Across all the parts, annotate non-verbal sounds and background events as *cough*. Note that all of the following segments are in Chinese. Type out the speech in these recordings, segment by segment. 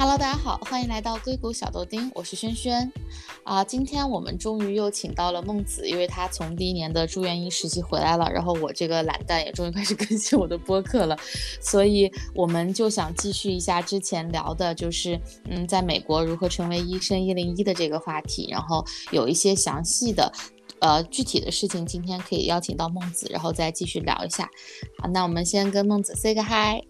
Hello，大家好，欢迎来到硅谷小豆丁，我是轩轩。啊，今天我们终于又请到了孟子，因为他从第一年的住院医实习回来了，然后我这个懒蛋也终于开始更新我的播客了，所以我们就想继续一下之前聊的，就是嗯，在美国如何成为医生一零一的这个话题，然后有一些详细的。呃，具体的事情今天可以邀请到孟子，然后再继续聊一下。好，那我们先跟孟子 say 个 hi。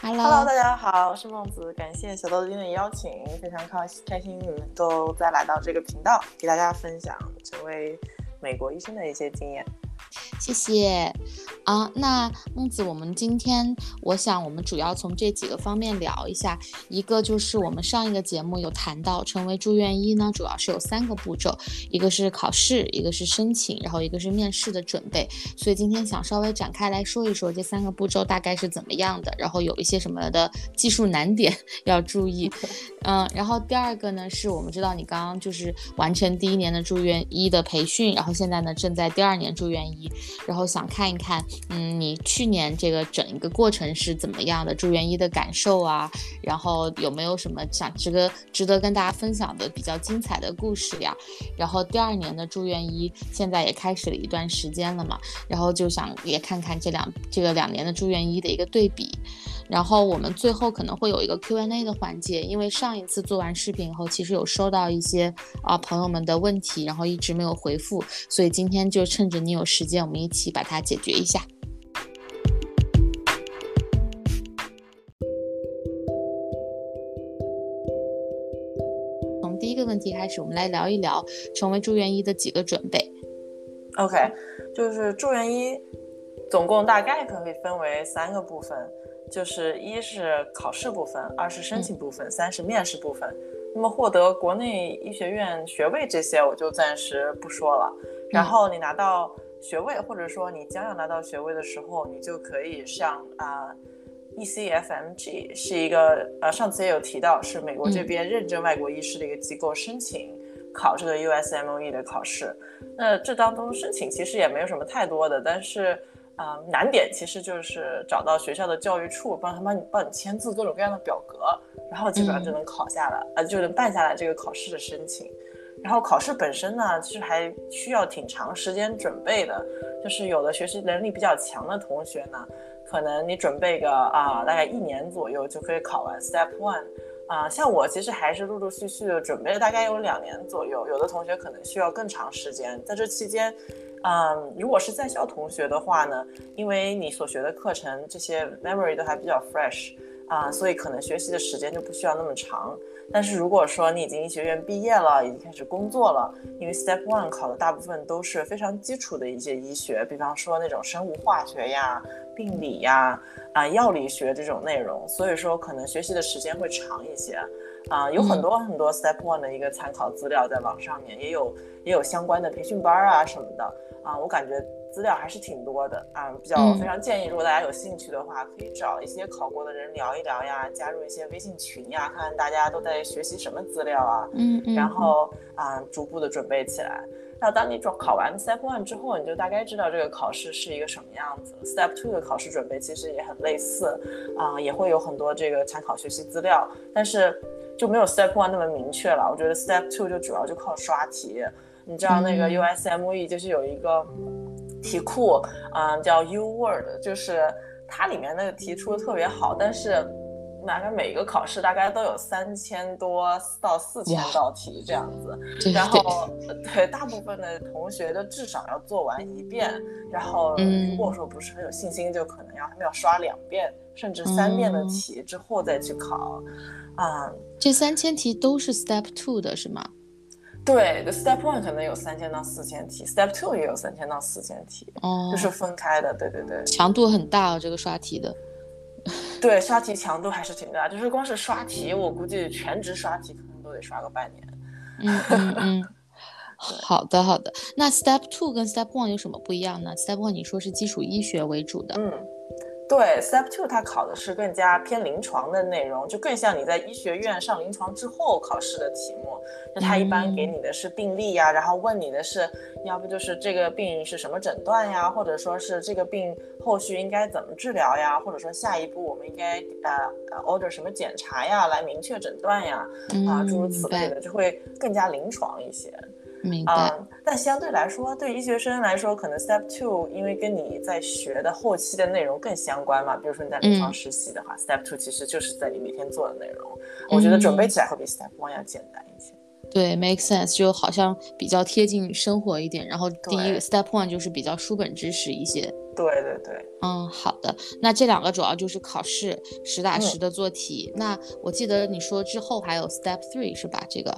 Hello，大家好，我是孟子，感谢小豆丁的邀请，非常开开心你们都再来到这个频道，给大家分享成为美国医生的一些经验。谢谢啊，那孟子，我们今天我想我们主要从这几个方面聊一下。一个就是我们上一个节目有谈到，成为住院医呢，主要是有三个步骤，一个是考试，一个是申请，然后一个是面试的准备。所以今天想稍微展开来说一说这三个步骤大概是怎么样的，然后有一些什么的技术难点 *laughs* 要注意。*laughs* 嗯，然后第二个呢，是我们知道你刚刚就是完成第一年的住院医的培训，然后现在呢正在第二年住院医。然后想看一看，嗯，你去年这个整一个过程是怎么样的？住院医的感受啊，然后有没有什么想值得值得跟大家分享的比较精彩的故事呀？然后第二年的住院医现在也开始了一段时间了嘛，然后就想也看看这两这个两年的住院医的一个对比。然后我们最后可能会有一个 Q&A 的环节，因为上一次做完视频以后，其实有收到一些啊朋友们的问题，然后一直没有回复，所以今天就趁着你有时间，我们一起把它解决一下。从第一个问题开始，我们来聊一聊成为住院医的几个准备。OK，就是住院医总共大概可以分为三个部分。就是一是考试部分，二是申请部分，三是面试部分。那么获得国内医学院学位这些我就暂时不说了。然后你拿到学位，或者说你将要拿到学位的时候，你就可以上啊 ECFMG 是一个呃上次也有提到，是美国这边认证外国医师的一个机构申请考这个 USMLE 的考试。那这当中申请其实也没有什么太多的，但是。啊，难点其实就是找到学校的教育处，帮他帮你帮你签字各种各样的表格，然后基本上就能考下来，呃，就能办下来这个考试的申请。然后考试本身呢，其实还需要挺长时间准备的，就是有的学习能力比较强的同学呢，可能你准备个啊大概一年左右就可以考完 Step One，啊，像我其实还是陆陆续续的准备了大概有两年左右，有的同学可能需要更长时间，在这期间。嗯，如果是在校同学的话呢，因为你所学的课程这些 memory 都还比较 fresh 啊，所以可能学习的时间就不需要那么长。但是如果说你已经医学院毕业了，已经开始工作了，因为 step one 考的大部分都是非常基础的一些医学，比方说那种生物化学呀、病理呀、啊药理学这种内容，所以说可能学习的时间会长一些。啊，有很多很多 step one 的一个参考资料在网上面，也有也有相关的培训班啊什么的。啊，我感觉资料还是挺多的啊，比较非常建议，如果大家有兴趣的话，可以找一些考过的人聊一聊呀，加入一些微信群呀，看看大家都在学习什么资料啊，嗯嗯，然后啊，逐步的准备起来。那当你考考完 Step One 之后，你就大概知道这个考试是一个什么样子。Step Two 的考试准备其实也很类似啊，也会有很多这个参考学习资料，但是就没有 Step One 那么明确了。我觉得 Step Two 就主要就靠刷题。你知道那个 USME 就是有一个题库，嗯，叫 U Word，就是它里面那个题出的特别好，但是大概每一个考试大概都有三千多到四千道题这样子，然后对大部分的同学就至少要做完一遍，然后如果说不是很有信心，就可能要他们要刷两遍甚至三遍的题之后再去考，啊，这三千题都是 Step Two 的是吗？对，Step One 可能有三千到四千题，Step Two 也有三千到四千题，哦，就是分开的。对对对，强度很大哦，这个刷题的。*laughs* 对，刷题强度还是挺大，就是光是刷题，我估计全职刷题可能都得刷个半年。嗯嗯 *laughs* 嗯。好的好的，那 Step Two 跟 Step One 有什么不一样呢？Step One 你说是基础医学为主的，嗯，对，Step Two 它考的是更加偏临床的内容，就更像你在医学院上临床之后考试的题目。就它一般给你的是病例呀，然后问你的是，要不就是这个病是什么诊断呀，或者说是这个病后续应该怎么治疗呀，或者说下一步我们应该呃 order 什么检查呀，来明确诊断呀，啊，诸如此类的，就会更加临床一些。明白，但相对来说，对医学生来说，可能 Step Two 因为跟你在学的后期的内容更相关嘛。比如说你在临床实习的话，Step Two 其实就是在你每天做的内容。我觉得准备起来会比 Step One 要简单一些。对，make sense，就好像比较贴近生活一点。然后第一个 Step One 就是比较书本知识一些。对对对。嗯，好的。那这两个主要就是考试实打实的做题。那我记得你说之后还有 Step Three 是吧？这个。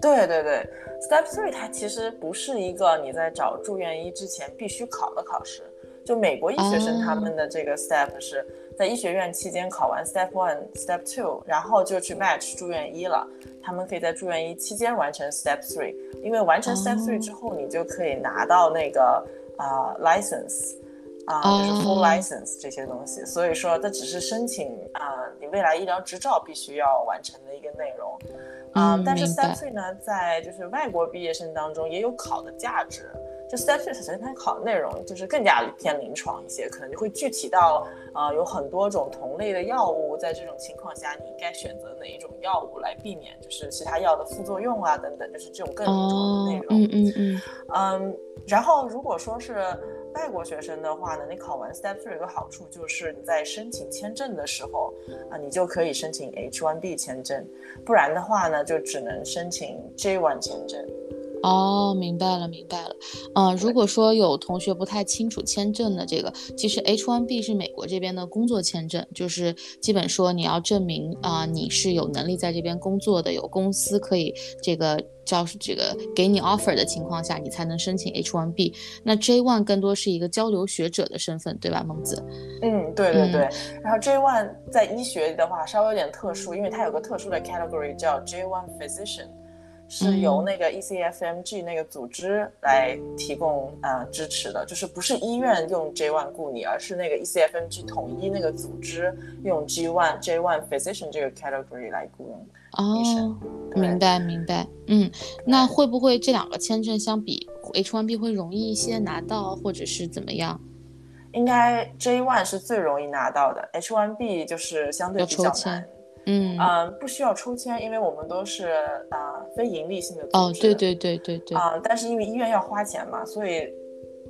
对对对，Step Three 它其实不是一个你在找住院医之前必须考的考试。就美国医学生他们的这个 Step 是在医学院期间考完 Step One、Step Two，然后就去 match 住院医了。他们可以在住院医期间完成 Step Three，因为完成 Step Three 之后，你就可以拿到那个啊 license，啊就是 full license 这些东西。所以说，这只是申请啊你未来医疗执照必须要完成的一个内容。啊，但是 Step Three 呢，在就是外国毕业生当中也有考的价值。就 Step Three 首先它考的内容就是更加偏临床一些，可能就会具体到啊有很多种同类的药物，在这种情况下你应该选择哪一种药物来避免就是其他药的副作用啊等等，就是这种更临床的内容。嗯嗯嗯。嗯，然后如果说是。外国学生的话呢，你考完 Step Three 有个好处就是你在申请签证的时候啊，你就可以申请 H1B 签证，不然的话呢，就只能申请 J1 签证。哦，明白了，明白了。嗯，如果说有同学不太清楚签证的这个，其实 H1B 是美国这边的工作签证，就是基本说你要证明啊你是有能力在这边工作的，有公司可以这个叫这个给你 offer 的情况下，你才能申请 H1B。那 J1 更多是一个交流学者的身份，对吧，孟子？嗯，对对对。然后 J1 在医学的话稍微有点特殊，因为它有个特殊的 category 叫 J1 Physician。是由那个 ECFMG 那个组织来提供呃支持的，就是不是医院用 J1 雇你，而是那个 ECFMG 统一那个组织用 G1 J1 Physician 这个 category 来雇佣医生。明白明白，嗯，那会不会这两个签证相比 H1B 会容易一些拿到，或者是怎么样？应该 J1 是最容易拿到的，H1B 就是相对比较难。嗯嗯，不需要抽签，因为我们都是啊非盈利性的组织。哦，对对对对对。啊，但是因为医院要花钱嘛，所以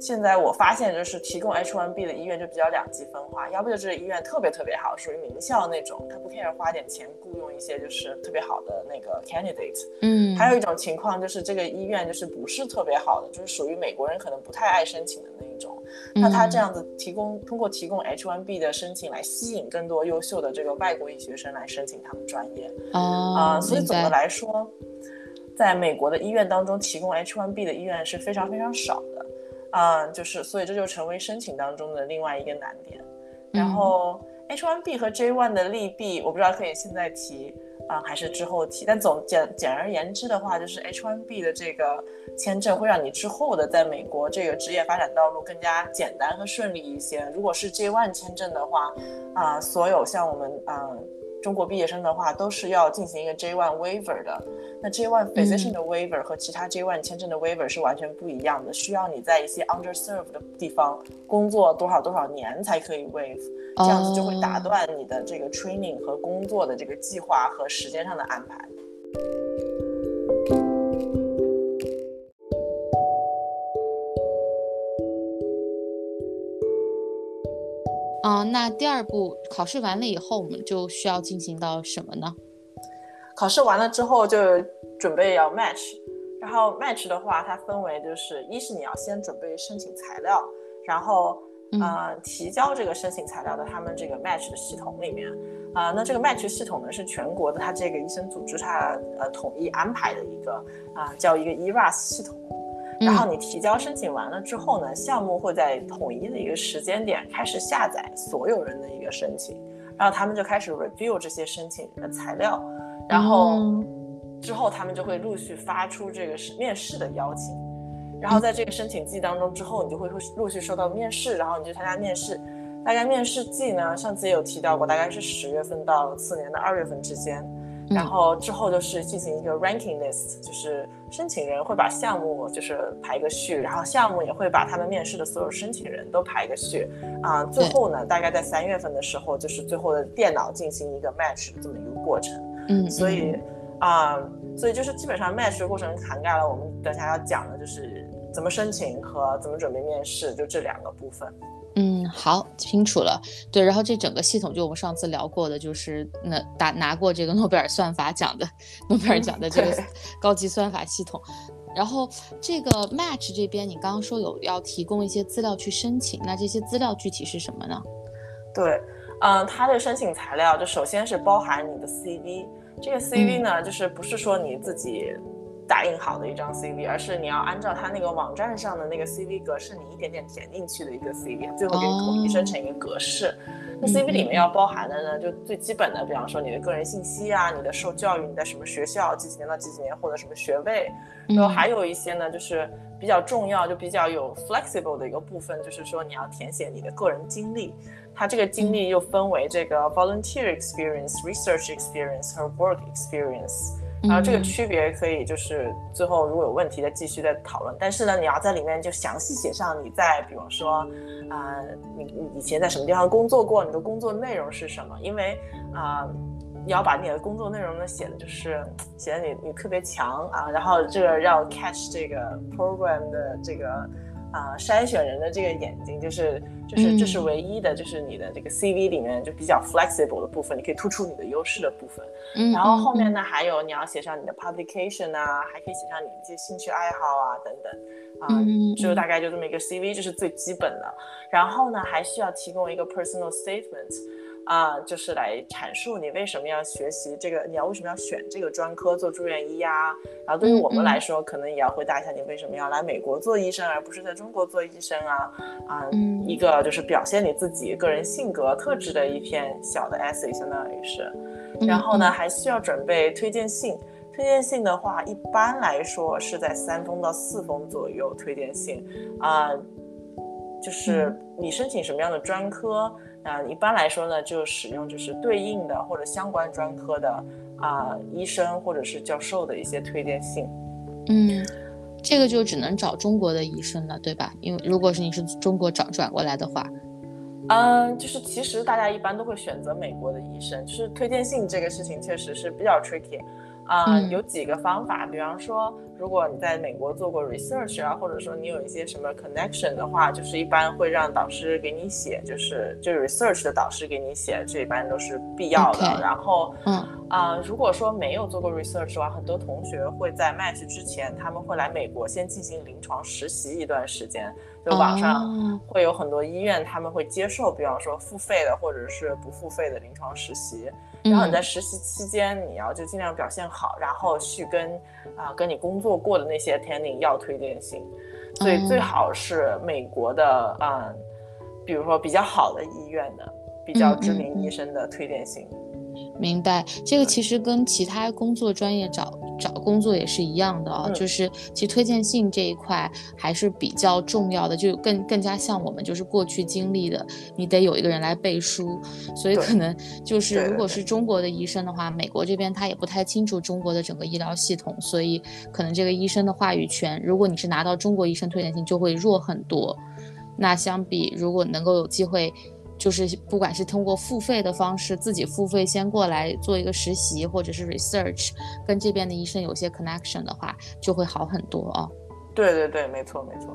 现在我发现就是提供 H1B 的医院就比较两极分化，要不就是医院特别特别好，属于名校那种，他不 care 花点钱雇佣一些就是特别好的那个 candidate。嗯。还有一种情况就是这个医院就是不是特别好的，就是属于美国人可能不太爱申请的那一种。那他这样子提供，通过提供 H1B 的申请来吸引更多优秀的这个外国医学生来申请他们专业啊，所以总的来说，在美国的医院当中，提供 H1B 的医院是非常非常少的啊，就是所以这就成为申请当中的另外一个难点。然后 H1B 和 J1 的利弊，我不知道可以现在提。啊，还是之后提，但总简简而言之的话，就是 H1B 的这个签证会让你之后的在美国这个职业发展道路更加简单和顺利一些。如果是 J1 签证的话，啊，所有像我们啊中国毕业生的话，都是要进行一个 J1 waiver 的。那 J1 physician 的 waiver 和其他 J1 签证的 waiver 是完全不一样的，需要你在一些 underserved 的地方工作多少多少年才可以 waive。这样子就会打断你的这个 training 和工作的这个计划和时间上的安排。啊，那第二步考试完了以后，我们就需要进行到什么呢？考试完了之后就准备要 match，然后 match 的话，它分为就是一是你要先准备申请材料，然后。呃，提交这个申请材料的他们这个 match 的系统里面，啊，那这个 match 系统呢是全国的，它这个医生组织它呃统一安排的一个啊叫一个 ERAS 系统。然后你提交申请完了之后呢，项目会在统一的一个时间点开始下载所有人的一个申请，然后他们就开始 review 这些申请的材料，然后之后他们就会陆续发出这个是面试的邀请。然后在这个申请季当中之后，你就会陆续收到面试，然后你就参加面试，大概面试季呢，上次也有提到过，大概是十月份到次年的二月份之间。然后之后就是进行一个 ranking list，就是申请人会把项目就是排一个序，然后项目也会把他们面试的所有申请人都排一个序。啊，最后呢，大概在三月份的时候，就是最后的电脑进行一个 match 的这么一个过程。嗯，所以啊，所以就是基本上 match 的过程涵盖了我们等下要讲的就是怎么申请和怎么准备面试，就这两个部分。嗯，好，清楚了。对，然后这整个系统就我们上次聊过的，就是那打拿过这个 *laughs* 诺贝尔算法奖的诺贝尔奖的这个 *laughs* 高级算法系统。然后这个 Match 这边，你刚刚说有要提供一些资料去申请，那这些资料具体是什么呢？对，嗯，它的申请材料就首先是包含你的 CV，这个 CV 呢，就是不是说你自己。打印好的一张 CV，而是你要按照他那个网站上的那个 CV 格式，你一点点填进去的一个 CV，最后给你统一生成一个格式。那 CV 里面要包含的呢，就最基本的，比方说你的个人信息啊，你的受教育，你在什么学校，几几年到几几年获得什么学位，然后还有一些呢，就是比较重要，就比较有 flexible 的一个部分，就是说你要填写你的个人经历。它这个经历又分为这个 volunteer experience、research experience 和 work experience。然后这个区别可以就是最后如果有问题再继续再讨论，但是呢，你要在里面就详细写上你在，比方说，啊，你你以前在什么地方工作过，你的工作内容是什么？因为啊，你要把你的工作内容呢写的就是写的你你特别强啊，然后这个要 catch 这个 program 的这个。啊，筛选人的这个眼睛就是就是这是唯一的，就是你的这个 CV 里面就比较 flexible 的部分，你可以突出你的优势的部分。嗯，然后后面呢，还有你要写上你的 publication 啊，还可以写上你的一些兴趣爱好啊等等。啊，就大概就这么一个 CV，这是最基本的。然后呢，还需要提供一个 personal statement。啊，就是来阐述你为什么要学习这个，你要为什么要选这个专科做住院医呀？然后对于我们来说，可能也要回答一下你为什么要来美国做医生，而不是在中国做医生啊？啊，一个就是表现你自己个人性格特质的一篇小的 essay，相当于是。然后呢，还需要准备推荐信。推荐信的话，一般来说是在三封到四封左右。推荐信啊，就是你申请什么样的专科。那一般来说呢，就使用就是对应的或者相关专科的啊医生或者是教授的一些推荐信。嗯，这个就只能找中国的医生了，对吧？因为如果是你是中国找转过来的话，嗯，就是其实大家一般都会选择美国的医生。就是推荐信这个事情确实是比较 tricky。啊，有几个方法，比方说，如果你在美国做过 research 啊，或者说你有一些什么 connection 的话，就是一般会让导师给你写，就是就是 research 的导师给你写，这一般都是必要的。然后，嗯，啊，如果说没有做过 research 的话，很多同学会在 match 之前，他们会来美国先进行临床实习一段时间。就网上会有很多医院，他们会接受，比方说付费的或者是不付费的临床实习。然后你在实习期间，你要就尽量表现好，然后去跟啊跟你工作过的那些 attending 要推荐信。所以最好是美国的，嗯，比如说比较好的医院的、比较知名医生的推荐信。明白，这个其实跟其他工作专业找找工作也是一样的啊，就是其实推荐信这一块还是比较重要的，就更更加像我们就是过去经历的，你得有一个人来背书，所以可能就是如果是中国的医生的话，美国这边他也不太清楚中国的整个医疗系统，所以可能这个医生的话语权，如果你是拿到中国医生推荐信就会弱很多。那相比如果能够有机会。就是不管是通过付费的方式，自己付费先过来做一个实习，或者是 research，跟这边的医生有些 connection 的话，就会好很多哦。对对对，没错没错。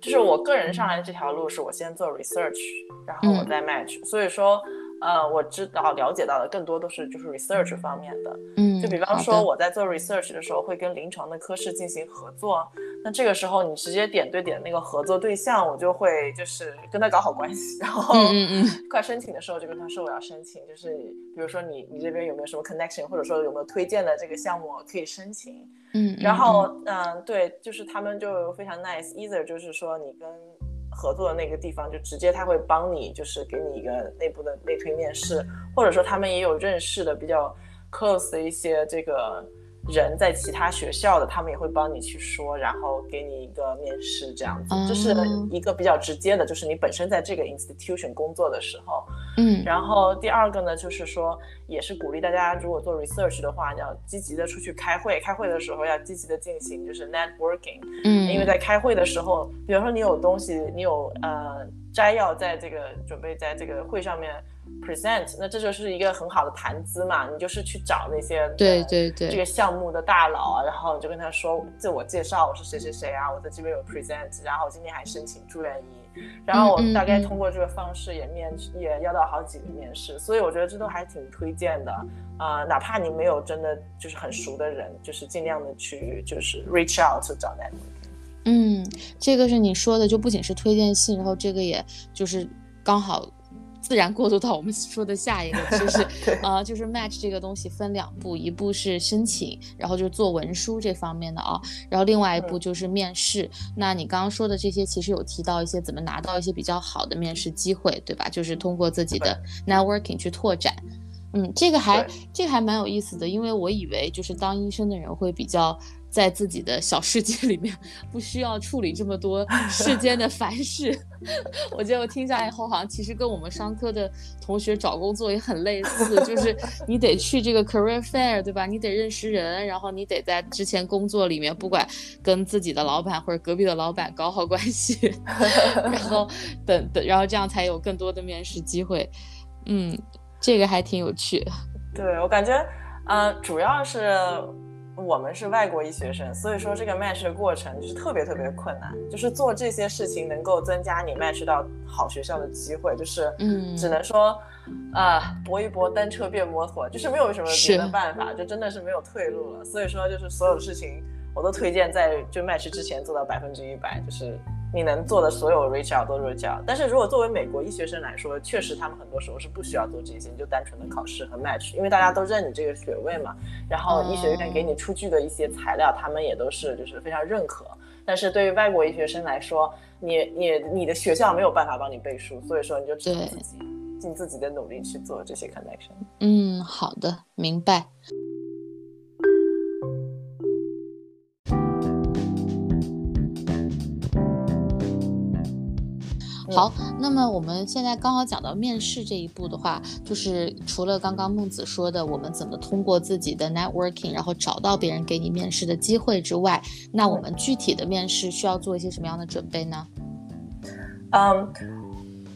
就是我个人上来的这条路，是我先做 research，然后我再 match，所以说。呃，我知道了解到的更多都是就是 research 方面的，嗯，就比方说我在做 research 的时候会跟临床的科室进行合作，那这个时候你直接点对点那个合作对象，我就会就是跟他搞好关系，然后嗯嗯快申请的时候就跟他说我要申请，就是比如说你你这边有没有什么 connection，或者说有没有推荐的这个项目可以申请，嗯，然后嗯对，就是他们就非常 nice，either 就是说你跟合作的那个地方，就直接他会帮你，就是给你一个内部的内推面试，或者说他们也有认识的比较 close 的一些这个。人在其他学校的，他们也会帮你去说，然后给你一个面试，这样子，这是一个比较直接的，就是你本身在这个 institution 工作的时候，嗯，然后第二个呢，就是说，也是鼓励大家，如果做 research 的话，要积极的出去开会，开会的时候要积极的进行，就是 networking，嗯，因为在开会的时候，比如说你有东西，你有呃摘要在这个准备在这个会上面。present，那这就是一个很好的谈资嘛，你就是去找那些对对对这个项目的大佬啊，然后你就跟他说自我介绍，我是谁谁谁啊，我在这边有 present，然后今天还申请住院医，然后我大概通过这个方式也面也要到好几个面试，所以我觉得这都还挺推荐的啊，哪怕你没有真的就是很熟的人，就是尽量的去就是 reach out 找 network。嗯，这个是你说的，就不仅是推荐信，然后这个也就是刚好。自然过渡到我们说的下一个，就是 *laughs* 呃，就是 match 这个东西分两步，一步是申请，然后就是做文书这方面的啊，然后另外一步就是面试。那你刚刚说的这些，其实有提到一些怎么拿到一些比较好的面试机会，对吧？就是通过自己的 networking 去拓展。嗯，这个还这个还蛮有意思的，因为我以为就是当医生的人会比较。在自己的小世界里面，不需要处理这么多世间的凡事。*laughs* 我觉得我听下来以后，好像其实跟我们商科的同学找工作也很类似，就是你得去这个 career fair，对吧？你得认识人，然后你得在之前工作里面，不管跟自己的老板或者隔壁的老板搞好关系，*laughs* 然后等等，然后这样才有更多的面试机会。嗯，这个还挺有趣。对我感觉，呃，主要是。我们是外国医学生，所以说这个 match 的过程就是特别特别困难，就是做这些事情能够增加你 match 到好学校的机会，就是嗯，只能说，啊，搏一搏，单车变摩托，就是没有什么别的办法，就真的是没有退路了。所以说，就是所有的事情我都推荐在就 match 之前做到百分之一百，就是。你能做的所有 reach out 都 reach out，但是如果作为美国医学生来说，确实他们很多时候是不需要做这些，你就单纯的考试和 match，因为大家都认你这个学位嘛。然后医学院给你出具的一些材料，他们也都是就是非常认可。但是对于外国医学生来说，你你你的学校没有办法帮你背书，所以说你就只能自己尽自己的努力去做这些 connection。嗯，好的，明白。好，那么我们现在刚好讲到面试这一步的话，就是除了刚刚孟子说的，我们怎么通过自己的 networking，然后找到别人给你面试的机会之外，那我们具体的面试需要做一些什么样的准备呢？嗯，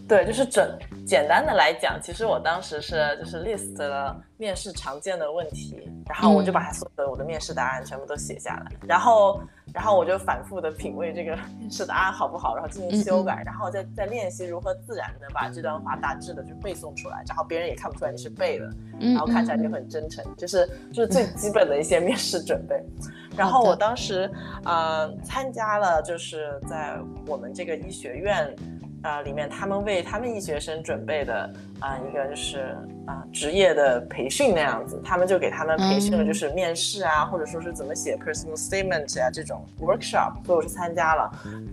对，就是准简单的来讲，其实我当时是就是 list 了面试常见的问题，然后我就把所有的我的面试答案全部都写下来，然后。然后我就反复的品味这个面试答案好不好，然后进行修改，然后再再练习如何自然的把这段话大致的就背诵出来，然后别人也看不出来你是背的，然后看起来就很真诚，就是就是最基本的一些面试准备。*laughs* 然后我当时呃参加了就是在我们这个医学院。啊，里面他们为他们医学生准备的啊，一个就是啊职业的培训那样子，他们就给他们培训了，就是面试啊，或者说是怎么写 personal statement 啊这种 workshop，所以我是参加了。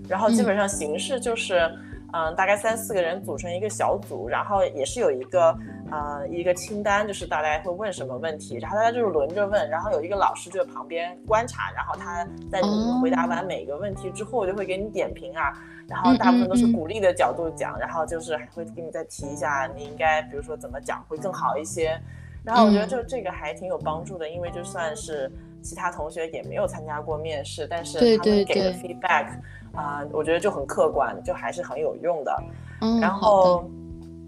然后基本上形式就是，嗯，大概三四个人组成一个小组，然后也是有一个呃一个清单，就是大家会问什么问题，然后大家就是轮着问，然后有一个老师就在旁边观察，然后他在你回答完每一个问题之后，就会给你点评啊。然后大部分都是鼓励的角度讲，然后就是还会给你再提一下，你应该比如说怎么讲会更好一些。然后我觉得就这个还挺有帮助的，因为就算是其他同学也没有参加过面试，但是他们给的 feedback 啊，我觉得就很客观，就还是很有用的。嗯然后。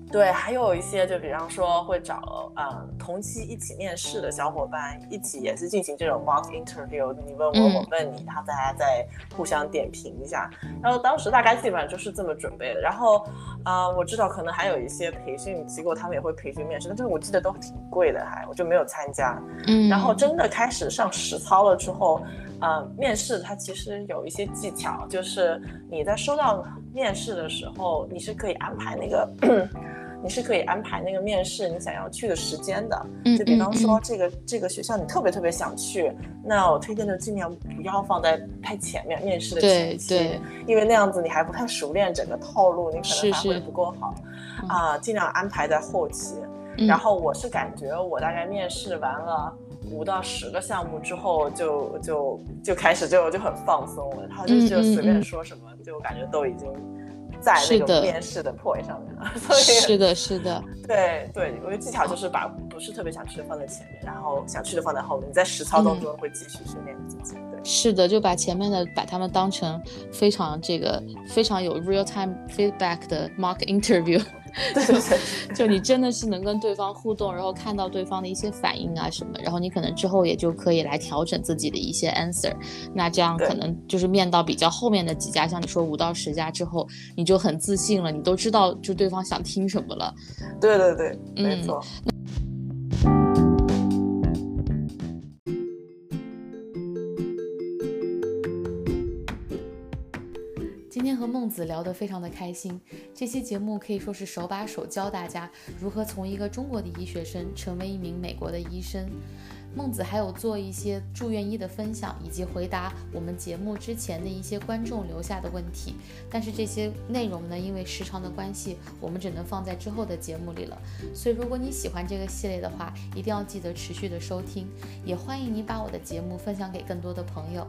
对，还有一些，就比方说会找嗯同期一起面试的小伙伴，一起也是进行这种 mock interview，你问我，我问你，然后大家再互相点评一下。然后当时大概基本上就是这么准备的。然后，呃，我知道可能还有一些培训机构，他们也会培训面试，但是我记得都挺贵的，还我就没有参加。嗯。然后真的开始上实操了之后，呃，面试它其实有一些技巧，就是你在收到面试的时候，你是可以安排那个。你是可以安排那个面试你想要去的时间的，就比方说这个这个学校你特别特别想去，那我推荐就尽量不要放在太前面面试的前期，因为那样子你还不太熟练整个套路，你可能发挥不够好啊，尽量安排在后期。然后我是感觉我大概面试完了五到十个项目之后，就就就开始就就很放松了，然后就就随便说什么，就感觉都已经。在那个面试的 point 上面了，所以是的，是的，*laughs* 对对，我的技巧就是把不是特别想去的放在前面，然后想去的放在后面。你在实操当中会继续训练自己。对，是的，就把前面的把他们当成非常这个非常有 real time feedback 的 mock interview。*laughs* 对，*laughs* 就你真的是能跟对方互动，然后看到对方的一些反应啊什么，然后你可能之后也就可以来调整自己的一些 answer。那这样可能就是面到比较后面的几家，像你说五到十家之后，你就很自信了，你都知道就对方想听什么了。对对对，没错。今天和孟子聊得非常的开心，这期节目可以说是手把手教大家如何从一个中国的医学生成为一名美国的医生。孟子还有做一些住院医的分享，以及回答我们节目之前的一些观众留下的问题。但是这些内容呢，因为时长的关系，我们只能放在之后的节目里了。所以如果你喜欢这个系列的话，一定要记得持续的收听，也欢迎你把我的节目分享给更多的朋友。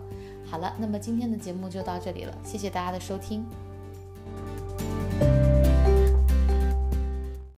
好了，那么今天的节目就到这里了，谢谢大家的收听。